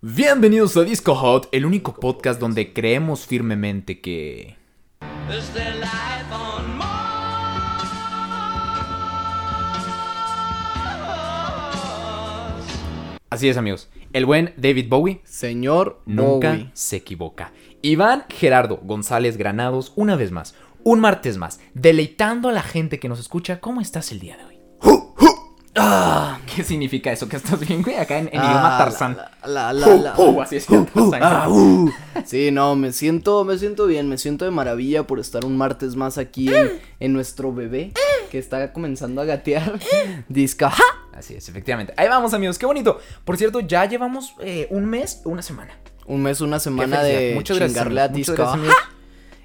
Bienvenidos a Disco Hot, el único podcast donde creemos firmemente que... Así es amigos, el buen David Bowie Señor nunca Bowie. se equivoca. Iván Gerardo González Granados, una vez más, un martes más, deleitando a la gente que nos escucha, ¿cómo estás el día de hoy? Ah, ¿Qué significa eso? ¿Que estás bien, güey? Acá en, en ah, idioma Tarzán. La, la, la, Uh, uh, así Tarzán. Ah, uh. Sí, no, me siento, me siento bien, me siento de maravilla por estar un martes más aquí en, en nuestro bebé que está comenzando a gatear. Disca. Así es, efectivamente. Ahí vamos amigos, qué bonito. Por cierto, ya llevamos eh, un mes, una semana. Un mes, una semana de Muchas gracias, chingarle a Disca.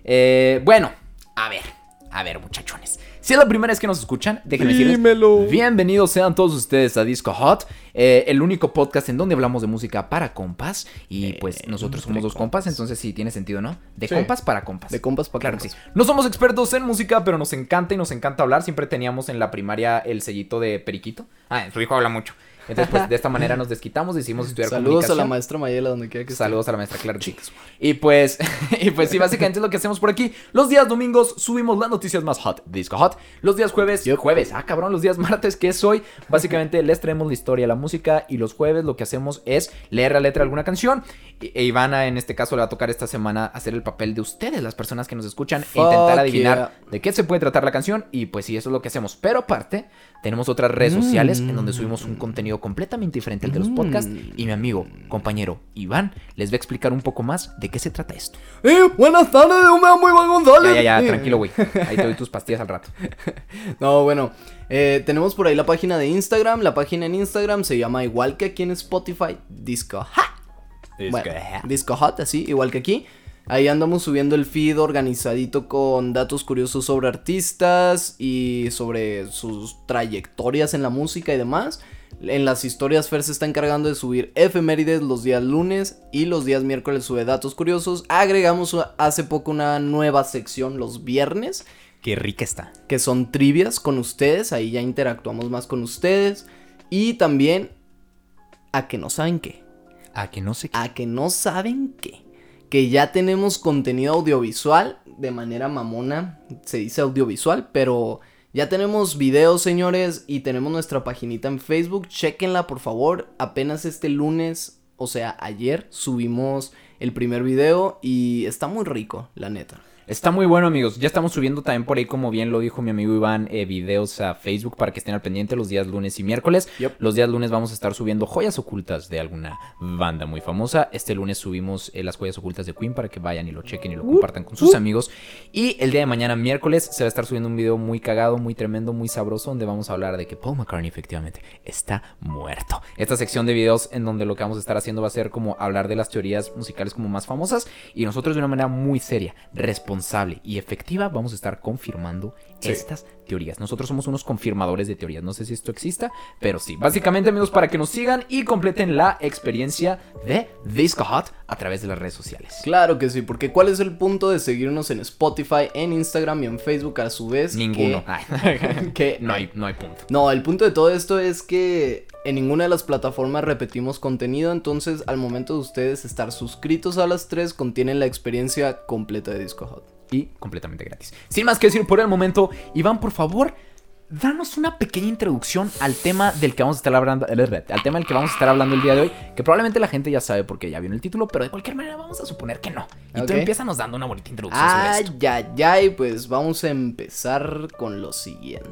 Eh, bueno, a ver, a ver, muchachones. Si es la primera vez que nos escuchan, déjenme decirles. Dímelo. Bienvenidos sean todos ustedes a Disco Hot, eh, el único podcast en donde hablamos de música para compas. Y pues nosotros somos dos compas, entonces sí tiene sentido, ¿no? De Sí. compas para compas. De compas para Claro que sí. No somos expertos en música, pero nos encanta y nos encanta hablar. Siempre teníamos en la primaria el sellito de periquito. Ah, su hijo habla mucho. Entonces, pues de esta manera nos desquitamos, decidimos estudiar Saludos a la maestra Mayela donde quiera que esté. Saludos a la maestra, que sí. Y pues, y pues sí, básicamente es lo que hacemos por aquí. Los días domingos subimos las noticias más hot, Disco Hot. Los días jueves, Yup. jueves, ah cabrón, los días martes, que es hoy, básicamente les traemos la historia, la música. Y los jueves lo que hacemos es leer la letra de alguna canción. E Ivana en este caso le va a tocar esta semana hacer el papel de ustedes, las personas que nos escuchan, e intentar adivinar yeah. de qué se puede tratar la canción. Y pues sí, eso es lo que hacemos. Pero aparte, tenemos otras redes sociales en donde subimos un contenido completamente diferente al de los podcasts. Y mi amigo, compañero Iván les va a explicar un poco más de qué se trata esto. Eh, buenas tardes, Humea muy buen González. Ya, ya, ya, Eh, tranquilo, güey. Ahí te doy tus pastillas al rato. No, bueno, eh, tenemos por ahí la página de Instagram. La página en Instagram se llama igual que aquí en Spotify, Disco Hot. Bueno, Disco Hot, así, igual que aquí. Ahí andamos subiendo el feed organizadito con datos curiosos sobre artistas y sobre sus trayectorias en la música y demás. En las historias Fer se está encargando de subir efemérides los días lunes y los días miércoles sube datos curiosos. Agregamos hace poco una nueva sección los viernes Qué rica está. que son trivias con ustedes, ahí ya interactuamos más con ustedes. Y también a que no saben qué, A que no sé qué. a que no saben qué, que ya tenemos contenido audiovisual de manera mamona, se dice audiovisual, pero ya tenemos videos, señores, y tenemos nuestra paginita en Facebook, chequenla por favor, apenas este lunes, o sea, ayer subimos el primer video y está muy rico, la neta. Está muy bueno, amigos. Ya estamos subiendo también por ahí, como bien lo dijo mi amigo Iván, eh, videos a Facebook para que estén al pendiente los días lunes y miércoles. Yep. Los días lunes vamos a estar subiendo joyas ocultas de alguna banda muy famosa. Este lunes subimos eh, las joyas ocultas de Queen para que vayan y lo chequen y lo compartan con sus amigos. Y el día de mañana, miércoles, se va a estar subiendo un video muy cagado, muy tremendo, muy sabroso, donde vamos a hablar de que Paul McCartney efectivamente está muerto. Esta sección de videos en donde lo que vamos a estar haciendo va a ser como hablar de las teorías musicales como más famosas y nosotros de una manera muy seria, responsable y efectiva vamos a estar confirmando Sí. estas teorías. Nosotros somos unos confirmadores de teorías. No sé si esto exista, pero sí. Básicamente, amigos, para que nos sigan y completen la experiencia de Disco Hot a través de las redes sociales. Claro que sí, porque ¿cuál es el punto de seguirnos en Spotify, en Instagram y en Facebook a su vez? Ninguno. Que- no, hay, no hay punto. No, el punto de todo esto es que en ninguna de las plataformas repetimos contenido, entonces al momento de ustedes estar suscritos a las tres, contienen la experiencia completa de Disco Hot. Y completamente gratis. Sin más que decir por el momento, Iván, por favor, danos una pequeña introducción al tema del que vamos a estar hablando, al tema del que vamos a estar hablando el día de hoy, que probablemente la gente ya sabe porque ya vio el título, pero de cualquier manera vamos a suponer que no. Y tú Ok. empiezas dando una bonita introducción sobre esto. ya, ya, y pues vamos a empezar con lo siguiente.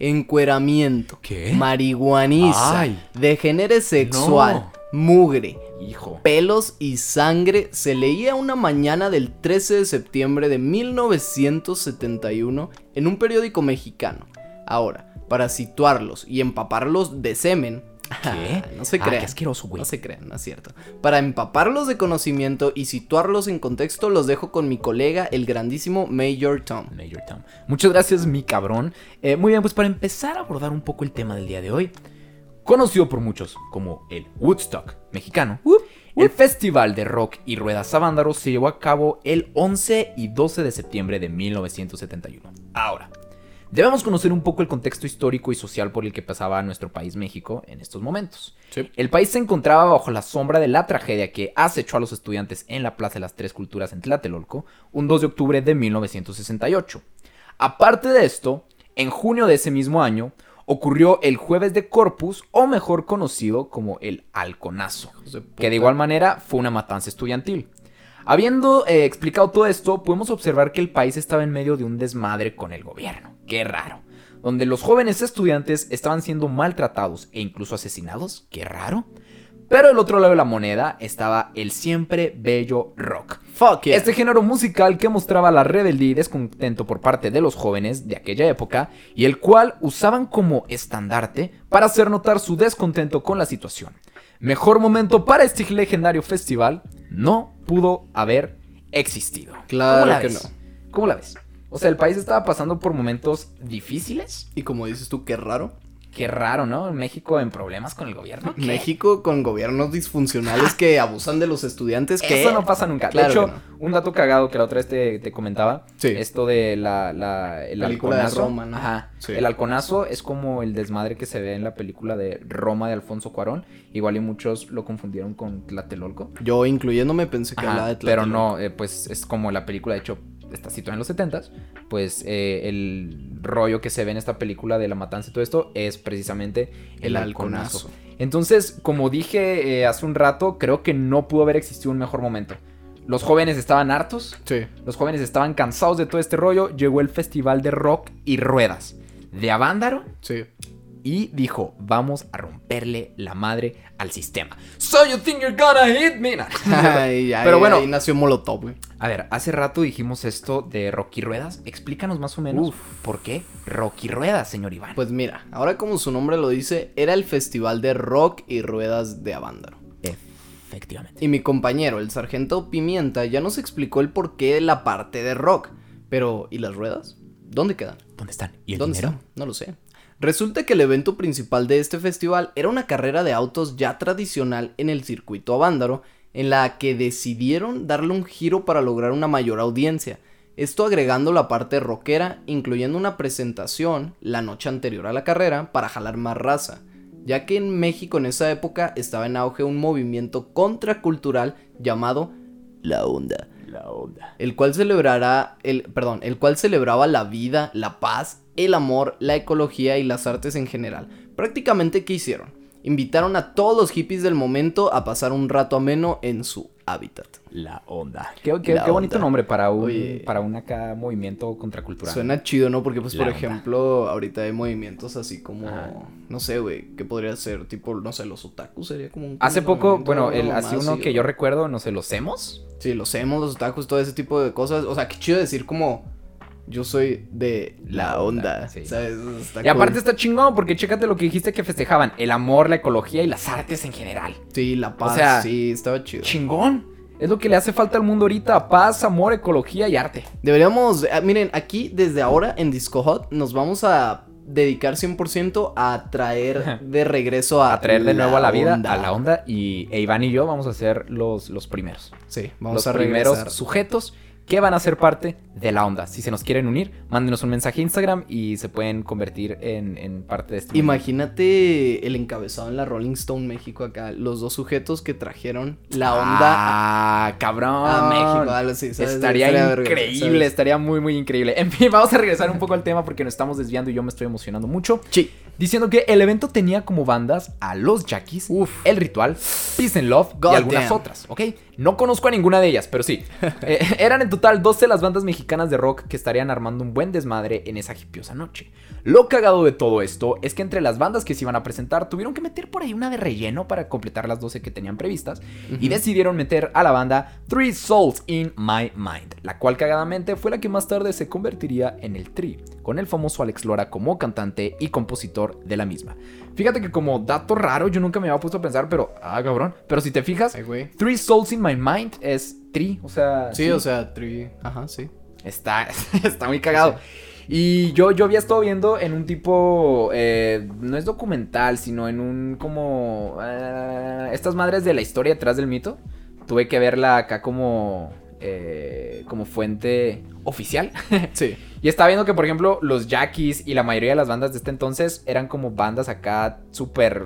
Encueramiento. ¿Qué? Marihuaniza. Ay. Degenere sexual. Mugre. Hijo. pelos y sangre se leía una mañana del 13 de septiembre de 1971 en un periódico mexicano. Ahora, para situarlos y empaparlos de semen. ¿Qué? no se Ah, crean. qué asqueroso, güey. No se crean, no es cierto. Para empaparlos de conocimiento y situarlos en contexto, los dejo con mi colega, el grandísimo Major Tom. Major Tom. Muchas gracias, mi cabrón. Eh, muy bien, pues para empezar a abordar un poco el tema del día de hoy, conocido por muchos como el Woodstock mexicano, el festival de rock y ruedas Savándaro se llevó a cabo el 11 y 12 de septiembre de 1971. Ahora, debemos conocer un poco el contexto histórico y social por el que pasaba nuestro país México en estos momentos. Sí. El país se encontraba bajo la sombra de la tragedia que acechó a los estudiantes en la Plaza de las Tres Culturas en Tlatelolco un 2 de octubre de 1968. Aparte de esto, en junio de ese mismo año ocurrió el Jueves de Corpus, o mejor conocido como el Halconazo, que de igual manera fue una matanza estudiantil. Habiendo eh, explicado todo esto, podemos observar que el país estaba en medio de un desmadre con el gobierno. Qué raro. Donde los jóvenes estudiantes estaban siendo maltratados e incluso asesinados. Qué raro. Pero del otro lado de la moneda estaba el siempre bello rock. Fuck yeah. Este género musical que mostraba la rebeldía y descontento por parte de los jóvenes de aquella época y el cual usaban como estandarte para hacer notar su descontento con la situación. Mejor momento para este legendario festival no pudo haber existido. Claro ¿Cómo la que ves? no. ¿Cómo la ves? O sea, el país estaba pasando por momentos difíciles. Y como dices tú, qué raro. Qué raro, ¿no? México en problemas con el gobierno. ¿Qué? México con gobiernos disfuncionales que abusan de los estudiantes. que Eso no pasa nunca. Claro de hecho, no. un dato cagado que la otra vez te, te comentaba. Sí. Esto de la, la- el Película de halconazo. Roma, ¿no? Ajá. Sí. El halconazo es como el desmadre que se ve en la película de Roma de Alfonso Cuarón. Igual y muchos lo confundieron con Tlatelolco. Yo, incluyéndome, pensé que Ajá, hablaba de pero Tlatelolco. no, eh, pues es como la película, de hecho, está situada en los 70s. Pues eh, el rollo que se ve en esta película de la matanza y todo esto es precisamente el, El halconazo. halconazo. Entonces, como dije eh, hace un rato, creo que no pudo haber existido un mejor momento. Los jóvenes estaban hartos, Sí. los jóvenes estaban cansados de todo este rollo. Llegó el festival de rock y ruedas de Avándaro Sí. Y dijo: Vamos a romperle la madre al sistema. So you think you're gonna hit me? Nah. Ay, ay, Pero bueno. Ahí nació Molotov, güey. A ver, hace rato dijimos esto de Rocky Ruedas. Explícanos más o menos Uf. por qué Rocky Ruedas, señor Iván. Pues mira, ahora como su nombre lo dice, era el festival de rock y ruedas de Avándaro. Efectivamente. Y mi compañero, el sargento Pimienta, ya nos explicó el porqué de la parte de rock. Pero, ¿y las ruedas? ¿Dónde quedan? ¿Dónde están? ¿Y el ¿Dónde dinero? están? No lo sé. Resulta que el evento principal de este festival era una carrera de autos ya tradicional en el circuito Avándaro, en la que decidieron darle un giro para lograr una mayor audiencia. Esto agregando la parte rockera, incluyendo una presentación la noche anterior a la carrera para jalar más raza, ya que en México en esa época estaba en auge un movimiento contracultural llamado La Onda La onda. el cual celebrará el perdón, el cual celebraba la vida, la paz, el amor, la ecología y las artes en general. Prácticamente qué hicieron? Invitaron a todos los hippies del momento a pasar un rato ameno en su hábitat. La onda. Qué, qué- La qué bonito onda. nombre para un, Oye. para un acá movimiento contracultural. Suena chido, ¿no? Porque pues La por onda. ejemplo, ahorita hay movimientos así como Ajá. no sé, güey, ¿qué podría ser? Tipo, no sé, los otakus sería como un Hace poco, bueno, el, así uno así, que yo recuerdo, no sé, los hemos. Sí, los emos, los otakus, todo ese tipo de cosas. O sea, qué chido decir como yo soy de la onda, sí. ¿Sabes? Está Y aparte cool. está chingón porque chécate lo que dijiste que festejaban. El amor, la ecología y las artes en general. Sí, la paz, sea, sí, estaba chido. Chingón. Es lo que le hace falta al mundo ahorita. Paz, amor, ecología y arte. Deberíamos, ah, miren, aquí desde ahora en Disco Hot nos vamos a dedicar 100% a traer de regreso a... A traer de nuevo a la vida, onda. a la onda. Y e Iván y yo vamos a ser los, los primeros. Sí, vamos los a primeros regresar. sujetos que van a ser parte de la onda. Si se nos quieren unir, mándenos un mensaje a Instagram y se pueden convertir en, en parte de este. Imagínate el encabezado en la Rolling Stone México acá, los dos sujetos que trajeron la onda a, Ah, cabrón. a México. Estaría increíble, ¿sabes? estaría muy, muy increíble. En fin, vamos a regresar un poco al tema porque nos estamos desviando y yo me estoy emocionando mucho. Sí. Diciendo que el evento tenía como bandas a Los Jackies. El Ritual, Peace and Love God y algunas damn. otras, ¿ok? No conozco a ninguna de ellas, pero sí. Eh, eran en total 12 las bandas mexicanas de rock que estarían armando un buen desmadre en esa hipiosa noche. Lo cagado de todo esto es que entre las bandas que se iban a presentar tuvieron que meter por ahí una de relleno para completar las 12 que tenían previstas y decidieron meter a la banda Three Souls in My Mind, la cual cagadamente fue la que más tarde se convertiría en el Tri, con el famoso Alex Lora como cantante y compositor de la misma. Fíjate que como dato raro yo nunca me había puesto a pensar, pero ah cabrón, pero si te fijas, Ay. Three Souls in My Mind es Tri, o sea, Sí, o sea, tri... Ajá, sí. Está, está muy cagado. Y yo, yo había estado viendo en un tipo, eh, no es documental, sino en un como... eh, estas madres de la historia detrás del mito. Tuve que verla acá como eh, como fuente oficial. Sí. y estaba viendo que, por ejemplo, los Jackies y la mayoría de las bandas de este entonces eran como bandas acá súper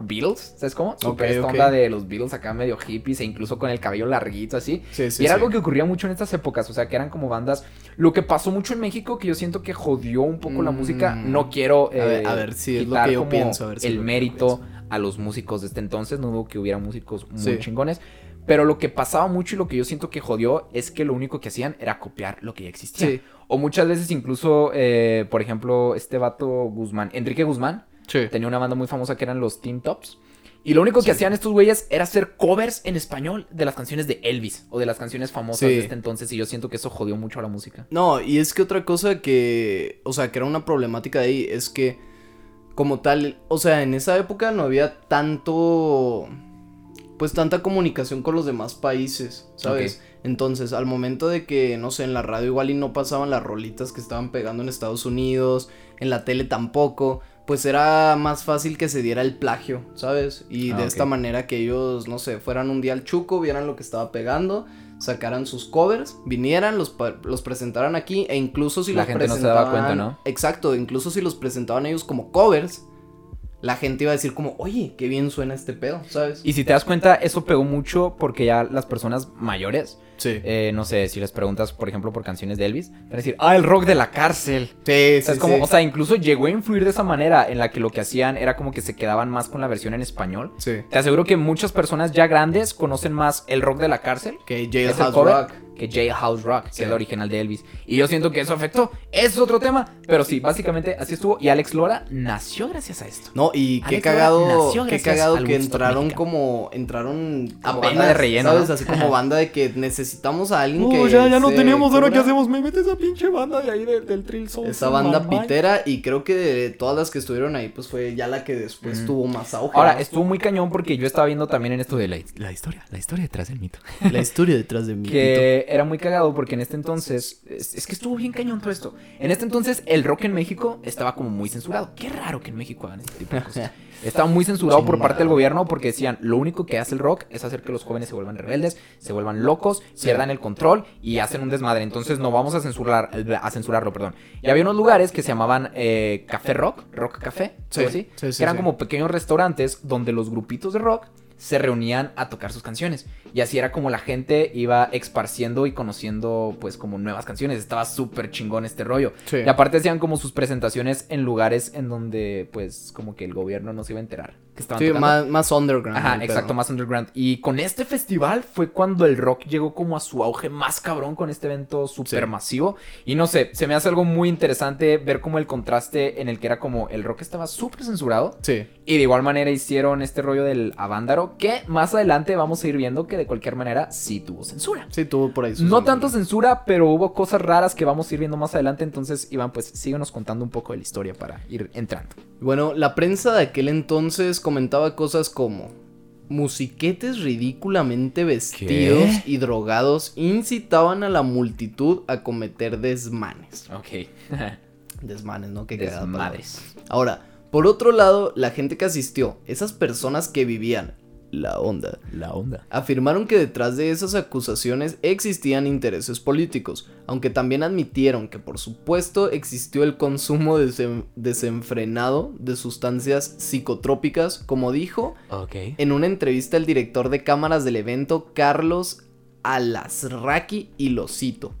Beatles, ¿sabes cómo? Súper Ok, esta onda de los Beatles acá medio hippies e incluso con el cabello larguito así. Sí, sí, y era sí. algo que ocurría mucho en estas épocas, o sea, que eran como bandas. Lo que pasó mucho en México, que yo siento que jodió un poco la Mm. música, no quiero A ver- eh, a ver, sí, es lo quitar que yo como pienso, a ver si es el mérito a los músicos de este entonces, no hubo que hubiera músicos muy chingones. Pero lo que pasaba mucho y lo que yo siento que jodió es que lo único que hacían era copiar lo que ya existía. Sí. O muchas veces incluso, eh, por ejemplo, este vato Guzmán, Enrique Guzmán, Sí. tenía una banda muy famosa que eran los Teen Tops. Y lo único que hacían estos güeyes era hacer covers en español de las canciones de Elvis o de las canciones famosas Sí. de este entonces. Y yo siento que eso jodió mucho a la música. No, y es que otra cosa que, o sea, que era una problemática de ahí es que, como tal, o sea, en esa época no había tanto, pues tanta comunicación con los demás países, ¿sabes? Entonces, al momento de que, no sé, en la radio igual y no pasaban las rolitas que estaban pegando en Estados Unidos, en la tele tampoco, pues era más fácil que se diera el plagio, ¿sabes? Y Ah, de esta manera que ellos, no sé, fueran un día al chuco, vieran lo que estaba pegando, sacaran sus covers, vinieran, los, los presentaran aquí e incluso si La los gente no se presentaban... daba cuenta, ¿no? Exacto, incluso si los presentaban ellos como covers, la gente iba a decir como, oye, qué bien suena este pedo, ¿sabes? Y si te das cuenta, eso pegó mucho porque ya las personas mayores, sí. eh, no sé, si les preguntas, por ejemplo, por canciones de Elvis, van a decir, ah, el rock de la cárcel. sí, O sí, sea, es como, sí. o sea, incluso llegó a influir de esa manera en la que lo que hacían era como que se quedaban más con la versión en español. Sí. Te aseguro que muchas personas ya grandes conocen más el rock de la cárcel Que Jailhouse Rock. que Jailhouse Rock, que Sí. es el original de Elvis. Y yo siento que eso afectó. Es otro tema. Pero sí, básicamente así estuvo. Y Alex Lora nació gracias a esto. No, y qué Alex cagado, qué cagado que entraron como, entraron A banda de relleno, ¿sabes? ¿no? Así como banda de que necesitamos a alguien Uh, que ya, ya no tenemos, ahora qué hacemos. Me metes esa pinche banda de ahí del, del Trill Soul. Esa banda pitera y creo que de todas las que estuvieron ahí, pues fue ya la que después Ujú. tuvo más auge. Ahora, ¿no? estuvo muy cañón porque yo estaba viendo también en esto de la, la historia, la historia detrás del mito. la historia detrás de mí. que era muy cagado porque en este entonces, es, es que estuvo bien cañón todo esto. En este entonces el rock en México estaba como muy censurado. Qué raro que en México hagan este tipo de cosas. Estaba muy censurado por parte del gobierno porque decían, lo único que hace el rock es hacer que los jóvenes se vuelvan rebeldes, se vuelvan locos, pierdan el control y hacen un desmadre. Entonces no vamos a censurar, a censurarlo, perdón. Y había unos lugares que se llamaban eh, Café Rock, Rock Café, Sí, así, que eran como pequeños restaurantes donde los grupitos de rock se reunían a tocar sus canciones. Y así era como la gente iba esparciendo y conociendo pues como nuevas canciones. Estaba súper chingón este rollo. Sí. Y aparte hacían como sus presentaciones en lugares en donde pues como que el gobierno no se iba a enterar. Que estaban Sí, tocando. más, más underground. Ajá, exacto, más underground. Y con este festival fue cuando el rock llegó como a su auge más cabrón con este evento súper Sí. masivo. Y no sé, se me hace algo muy interesante ver como el contraste en el que era como el rock estaba súper censurado. Sí. Y de igual manera hicieron este rollo del Avándaro, que más adelante vamos a ir viendo que de cualquier manera sí tuvo censura. Sí, tuvo por ahí. No tanto censura, pero hubo cosas raras que vamos a ir viendo más adelante. Entonces, Iván, pues síguenos contando un poco de la historia para ir entrando. Bueno, la prensa de aquel entonces comentaba cosas como musiquetes ridículamente vestidos ¿Qué? y drogados incitaban a la multitud a cometer desmanes. Ok. Desmanes, ¿no? Palabra. Desmadres. Ahora, por otro lado, la gente que asistió, esas personas que vivían la onda, La onda. afirmaron que detrás de esas acusaciones existían intereses políticos, aunque también admitieron que por supuesto existió el consumo desen- desenfrenado de sustancias psicotrópicas, como dijo en una entrevista el director de cámaras del evento, Carlos Alasraqui, y lo cito.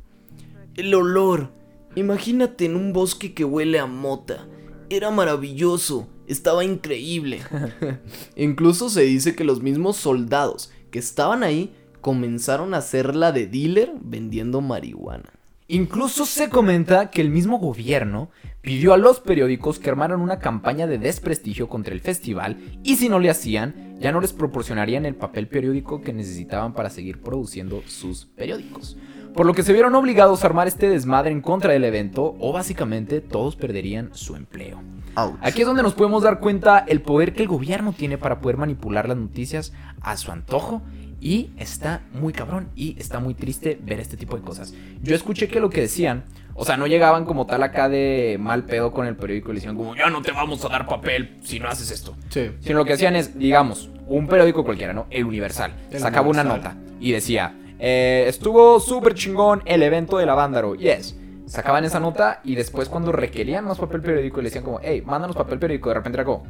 El olor. Imagínate en un bosque que huele a mota. Era maravilloso. Estaba increíble. Incluso se dice que los mismos soldados que estaban ahí comenzaron a hacerla de dealer vendiendo marihuana. Incluso se comenta que el mismo gobierno pidió a los periódicos que armaran una campaña de desprestigio contra el festival y si no le hacían, ya no les proporcionarían el papel periódico que necesitaban para seguir produciendo sus periódicos. Por lo que se vieron obligados a armar este desmadre en contra del evento o básicamente todos perderían su empleo. Aquí es donde nos podemos dar cuenta el poder que el gobierno tiene para poder manipular las noticias a su antojo. Y está muy cabrón y está muy triste ver este tipo de cosas. Yo escuché que lo que decían, o sea, no llegaban como tal acá de mal pedo con el periódico y le decían como, ya no te vamos a dar papel si no haces esto. Sí. Sino lo que hacían es, digamos, un periódico cualquiera, ¿no? El Universal. El sacaba una nota y decía, Eh, estuvo súper chingón el evento de la Vándaro. Yes. Sacaban esa nota y después cuando requerían más papel periódico le decían como, hey, mándanos papel periódico. De repente era como,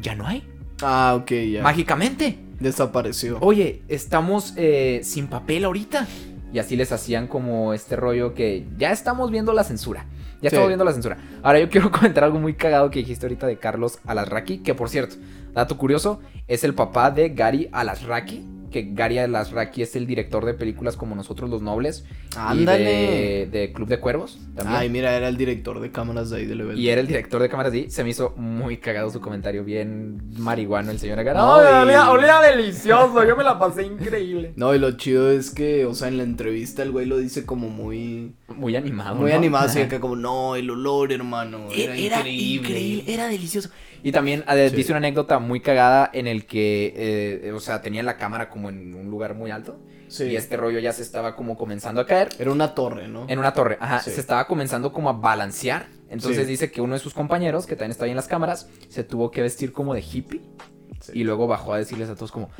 ya no hay. Ah, ok, ya. Mágicamente. Desapareció. Oye, estamos eh, sin papel ahorita. Y así les hacían como este rollo que ya estamos viendo la censura. Ya Sí. estamos viendo la censura. Ahora yo quiero comentar algo muy cagado que dijiste ahorita de Carlos Alasraqui, que por cierto, dato curioso, es el papá de Gary Alasraqui, que Gary Alasraqui es el director de películas como Nosotros los Nobles Ándale. y de, de Club de Cuervos también. Ay, mira, era el director de cámaras de ahí del evento. y era el director de cámaras y se me hizo muy cagado su comentario, bien marihuano el señor acá. No, No, y- olía, olía delicioso, yo me la pasé increíble. No, y lo chido es que, o sea, en la entrevista el güey lo dice como muy... Muy animado. Muy ¿no? animado, así acá como, no, el olor, hermano, era, increíble. era delicioso. Y también Sí. dice una anécdota muy cagada en el que, eh, o sea, tenía la cámara como en un lugar muy alto. Sí. Y este rollo ya se estaba como comenzando a caer. Era una torre, ¿no? En una torre, ajá, Sí. se estaba comenzando como a balancear. Entonces dice que uno de sus compañeros, que también está ahí en las cámaras, se tuvo que vestir como de hippie. Sí. Y luego bajó a decirles a todos como,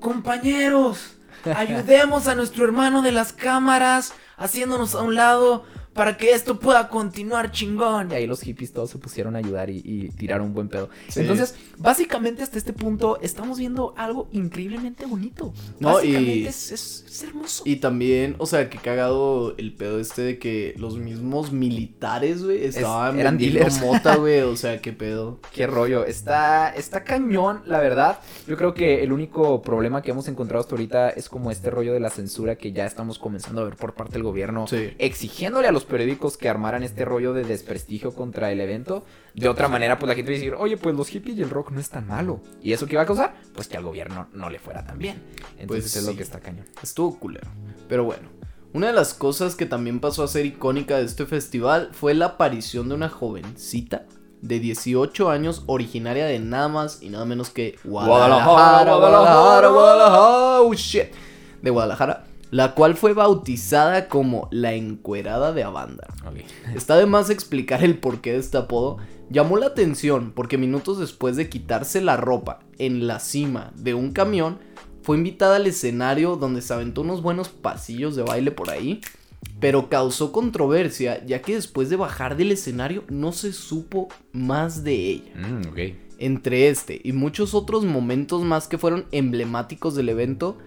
compañeros, ayudemos a nuestro hermano de las cámaras, haciéndonos a un lado para que esto pueda continuar chingón. Y ahí los hippies todos se pusieron a ayudar y, y tiraron un buen pedo. Sí. Entonces, básicamente hasta este punto estamos viendo algo increíblemente bonito. No, básicamente y- es, es- es hermoso. Y también, o sea, que cagado el pedo este de que los mismos militares, güey, estaban eran vendiendo dealers. mota, güey, o sea, qué pedo. Qué rollo, está, está cañón, la verdad. Yo creo que el único problema que hemos encontrado hasta ahorita es como este rollo de la censura que ya estamos comenzando a ver por parte del gobierno, Sí. exigiéndole a los periódicos que armaran este rollo de desprestigio contra el evento. De otra manera, pues la gente va a decir, oye, pues los hippies y el rock no es tan malo. ¿Y eso qué va a causar? Pues que al gobierno no le fuera tan bien. Entonces Pues es lo que está cañón. Estuvo culero. Pero bueno, una de las cosas que también pasó a ser icónica de este festival fue la aparición de una jovencita de 18 años originaria de nada más y nada menos que Guadalajara, Guadalajara, Guadalajara, Guadalajara, oh shit, de Guadalajara, la cual fue bautizada como la encuerada de Avanda. Está de más explicar el porqué de este apodo. Llamó la atención porque minutos después de quitarse la ropa en la cima de un camión, fue invitada al escenario donde se aventó unos buenos pasillos de baile por ahí, pero causó controversia ya que después de bajar del escenario no se supo más de ella. Mm. Entre este y muchos otros momentos más que fueron emblemáticos del evento,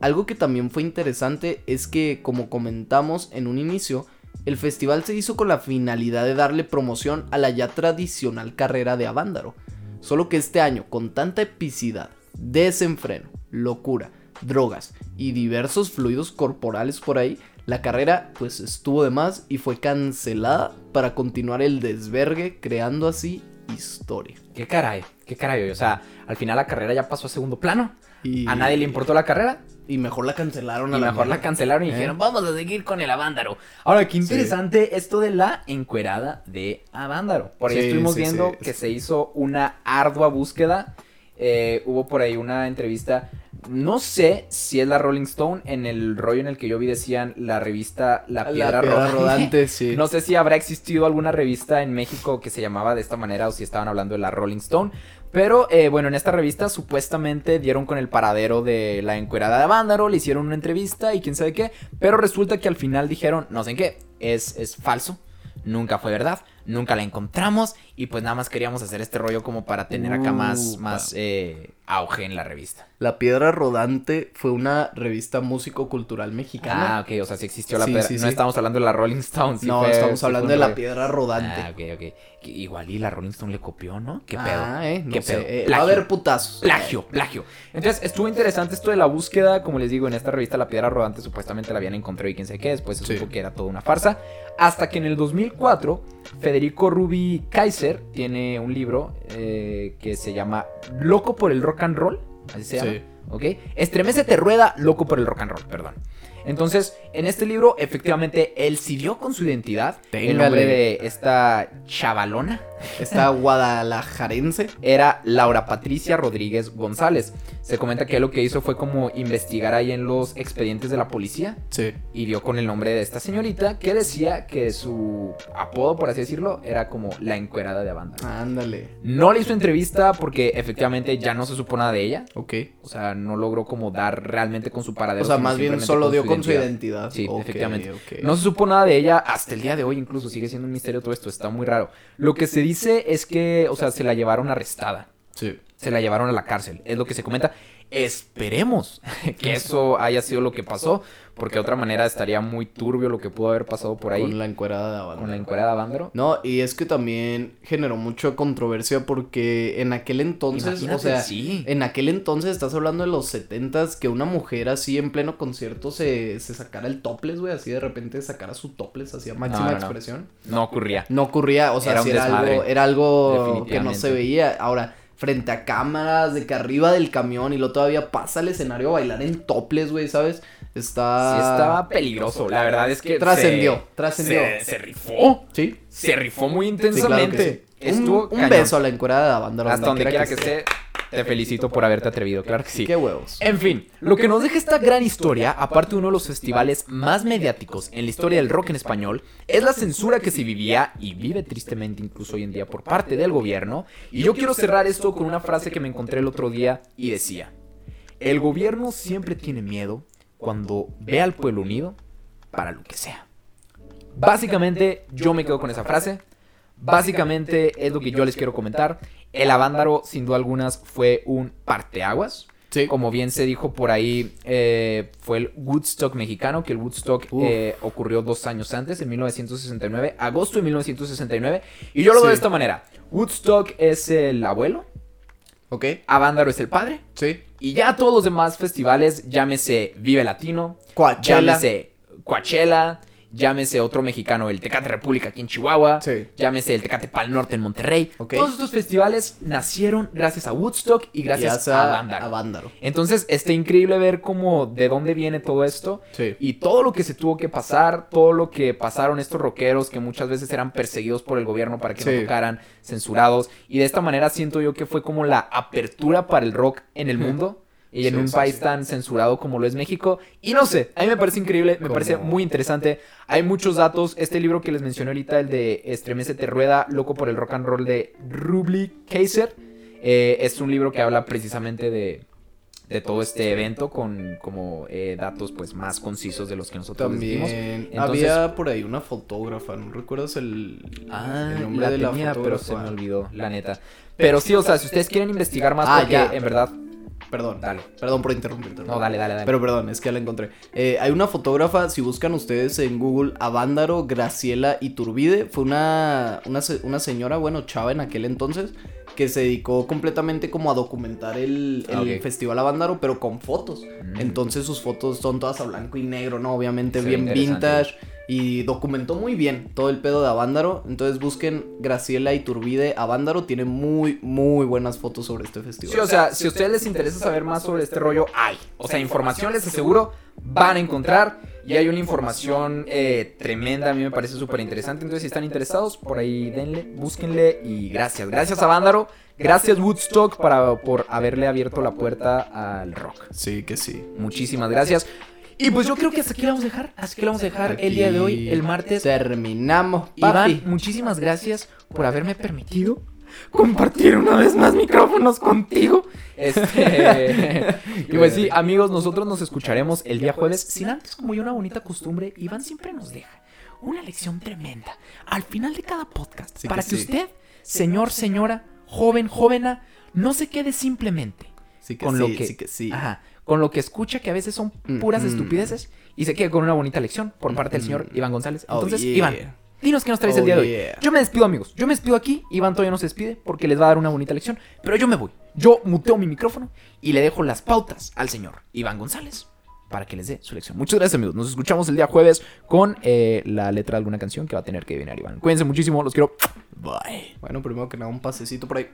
algo que también fue interesante es que, como comentamos en un inicio, el festival se hizo con la finalidad de darle promoción a la ya tradicional carrera de Avándaro. Solo que este año, con tanta epicidad, desenfreno, locura, drogas y diversos fluidos corporales por ahí, la carrera pues estuvo de más y fue cancelada para continuar el desvergue creando así historia. ¿Qué caray? ¿Qué caray? O sea, al final la carrera ya pasó a segundo plano. Y, A nadie le importó la carrera. Y mejor la cancelaron Y a la mejor la cancelaron y ¿Eh? dijeron, vamos a seguir con el Avándaro. Ahora, qué interesante esto de la encuerada de Avándaro. Por ahí Sí, estuvimos sí, viendo que se hizo una ardua búsqueda. Eh, hubo por ahí una entrevista. No sé si es la Rolling Stone. En el rollo en el que yo vi decían la revista La La Piedra, piedra Rodante. rodante, sí. No sé si habrá existido alguna revista en México que se llamaba de esta manera o si estaban hablando de la Rolling Stone. Pero eh, bueno, en esta revista supuestamente dieron con el paradero de la encuerada de Vándaro, le hicieron una entrevista y quién sabe qué. Pero resulta que al final dijeron, no sé en qué, es, es falso, nunca fue verdad, nunca la encontramos y pues nada más queríamos hacer este rollo como para tener acá más, Uh, más eh, auge en la revista. La Piedra Rodante fue una revista músico-cultural mexicana. Ah, ok, o sea, sí existió la Sí, piedra. sí, no sí. estamos hablando de la Rolling Stone. no, fue- estamos hablando de La. Piedra Rodante. Ah, ok, ok. Igual y la Rolling Stone le copió, ¿no? ¿Qué pedo? Ah, eh, no ¿Qué sé, pedo? eh, va a haber putazos. Plagio, plagio. Entonces, estuvo interesante esto de la búsqueda. Como les digo, en esta revista La Piedra Rodante supuestamente la habían encontrado y quién sabe qué. Después se supo que era toda una farsa. Hasta que en el 2004, Federico Rubi Kaiser tiene un libro eh, que se llama Loco por el Rock and Roll. Así se llama. Sí. ¿Ok? Estremece te rueda, loco por el rock and roll, perdón. Entonces, En este libro, efectivamente, él dio con su identidad. El Téngale. nombre de esta chavalona Esta guadalajarense. era Laura Patricia Rodríguez González. Se comenta que lo que hizo fue como investigar ahí en los expedientes de la policía Sí. y dio con el nombre de esta señorita que decía que su apodo, por así decirlo, era como la encuerada de banda. Ándale. No le hizo entrevista porque efectivamente ya no se supo nada de ella. Ok. O sea, no logró como dar realmente con su paradero. O sea, más bien solo dio con su identidad. Sí, efectivamente. No se supo nada de ella hasta el día de hoy, incluso sigue siendo un misterio todo esto, está muy raro. Lo que se dice es que, o sea, se la llevaron arrestada, Sí. se la llevaron a la cárcel, es lo que se comenta. Esperemos que eso haya sido lo que pasó, porque de otra manera estaría muy turbio lo que pudo haber pasado por ahí Con la encuerada de Avándaro. con la encuerada Vándaro. No, y es que también generó mucha controversia porque en aquel entonces, o Imagínate, sea, sí. en aquel entonces estás hablando de los setentas que una mujer así en pleno concierto se, se sacara el topless, güey, así de repente sacara su topless, hacía máxima no, no. expresión. No ocurría. No ocurría, o sea, Era algo, era algo que no se veía. Ahora, frente a cámaras, de que arriba del camión y luego todavía pasa al escenario a bailar en topless, güey, ¿sabes? Está... Sí estaba peligroso, la verdad es que... Trascendió, se- trascendió. Se, se rifó. Sí, Se rifó muy sí, claro intensamente. que sí. Un, Estuvo un cañón. beso a la encuerada de Avándaro. Hasta donde quiera que esté, te felicito por haberte atrevido, claro que sí. Qué huevos. En fin, lo que nos deja esta gran historia, aparte de uno de los festivales más mediáticos en la historia del rock en español, es la censura que se vivía y vive tristemente incluso hoy en día por parte del gobierno. Y yo quiero cerrar esto con una frase que me encontré el otro día y decía, el gobierno siempre tiene miedo cuando ve al pueblo unido para lo que sea. Básicamente yo me quedo con esa frase. Básicamente es lo que yo les quiero comentar. El Avándaro, sin duda algunas, fue un parteaguas. Sí. Como bien se dijo por ahí, eh, fue el Woodstock mexicano, que el Woodstock eh, ocurrió dos años antes, en 1969, agosto de 1969. Y yo lo veo de esta manera. Woodstock es el abuelo, ¿Ok? Avándaro es el padre, Sí. y ya todos los demás festivales, llámese Vive Latino, Coachella. llámese Coachella, llámese otro mexicano, el Tecate República aquí en Chihuahua, Sí. llámese el Tecate Pal Norte en Monterrey. Ok. Todos estos festivales nacieron gracias a Woodstock y gracias Ya a Avándaro. Avándaro. Entonces, está increíble ver cómo de dónde viene todo esto Sí. y todo lo que se tuvo que pasar, todo lo que pasaron estos rockeros que muchas veces eran perseguidos por el gobierno para que Sí. no tocaran, censurados. Y de esta manera siento yo que fue como la apertura para el rock en el mundo. Y en Sí, un país tan censurado como lo es México. Y no sé, a mí me parece increíble, me parece muy interesante. Hay muchos datos. Este libro que les mencioné ahorita, el de Estremecete Rueda, Loco por el Rock and Roll de Rubli Kaiser, eh, es un libro que habla precisamente de, de todo este evento con como eh, datos pues más concisos de los que nosotros. También Entonces- había por ahí una fotógrafa, ¿no recuerdas el, Ah, el nombre la de la tenía, pero se me fotógrafa? olvidó, la neta. Pero sí, o sea, si ustedes quieren investigar más, Ah, porque ya. en verdad... Perdón, Dale. perdón por interrumpirte. No, dale, dale, dale. Pero perdón, es que ya la encontré. Eh, hay una fotógrafa, si buscan ustedes en Google, Avándaro Graciela Iturbide. Fue una, una, una señora, bueno, chava en aquel entonces, que se dedicó completamente como a documentar el, el Ah, ok. Festival Avándaro, pero con fotos. Mm. Entonces sus fotos son todas a blanco y negro, ¿no? Obviamente bien vintage. Y documentó muy bien todo el pedo de Avándaro. Entonces busquen Graciela Iturbide Avándaro. Tiene muy, muy buenas fotos sobre este festival. Sí, o sea, si a ustedes les interesa saber más sobre este rollo, hay. O sea, información les aseguro van a encontrar. Y hay una información eh, tremenda, a mí me parece súper interesante. Entonces, si están interesados, por ahí denle, búsquenle. Y gracias. Gracias a Vándaro. Gracias Woodstock para, por haberle abierto la puerta al rock. Sí, que sí. Muchísimas gracias. Y pues yo creo que hasta aquí la vamos a dejar. Hasta aquí la vamos a dejar el día de hoy, el martes. Terminamos, Iván, muchísimas gracias por haberme permitido compartir una vez más micrófonos contigo. Este. y pues sí, amigos, nosotros nos escucharemos el día jueves. Sin antes, como ya una bonita costumbre, Iván siempre nos deja una lección tremenda al final de cada podcast. Sí que para que, sí. usted, señor, señora, joven, jovena, no se quede simplemente Sí que con sí, lo que sí que sí. Ajá, con lo que escucha que a veces son puras Mm, estupideces y se quede con una bonita lección por parte del señor. Iván González. Oh, Entonces, yeah. Iván, dinos qué nos traes el día de hoy. yeah. Yo me despido, amigos. Yo me despido aquí. Iván todavía no se despide porque les va a dar una bonita lección, pero yo me voy. Yo muteo mi micrófono y le dejo las pautas al señor Iván González para que les dé su lección. Muchas gracias, amigos. Nos escuchamos el día jueves con eh, la letra de alguna canción que va a tener que adivinar Iván. Cuídense muchísimo, los quiero. Bye. Bueno, primero que nada, un pasecito por ahí.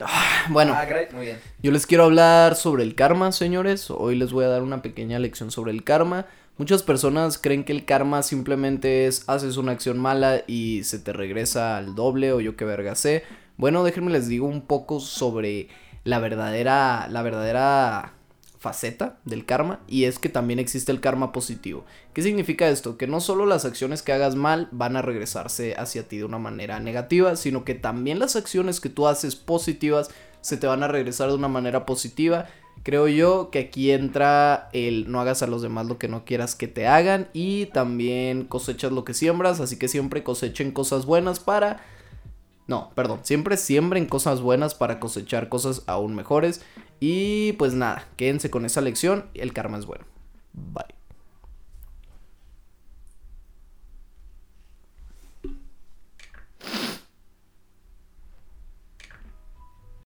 Ah, Bueno, muy bien. yo les quiero hablar sobre el karma, señores. Hoy les voy a dar una pequeña lección sobre el karma. Muchas personas creen que el karma simplemente es haces una acción mala y se te regresa al doble o yo que verga sé. Bueno, déjenme les digo un poco sobre la verdadera la verdadera faceta del karma y es que también existe el karma positivo. ¿Qué significa esto? Que no solo las acciones que hagas mal van a regresarse hacia ti de una manera negativa, sino que también las acciones que tú haces positivas se te van a regresar de una manera positiva. Creo yo que aquí entra el no hagas a los demás lo que no quieras que te hagan y también cosechas lo que siembras, así que siempre cosechen cosas buenas para no, perdón, siempre siembren cosas buenas para cosechar cosas aún mejores. Y pues nada, quédense con esa lección. El karma es bueno. Bye.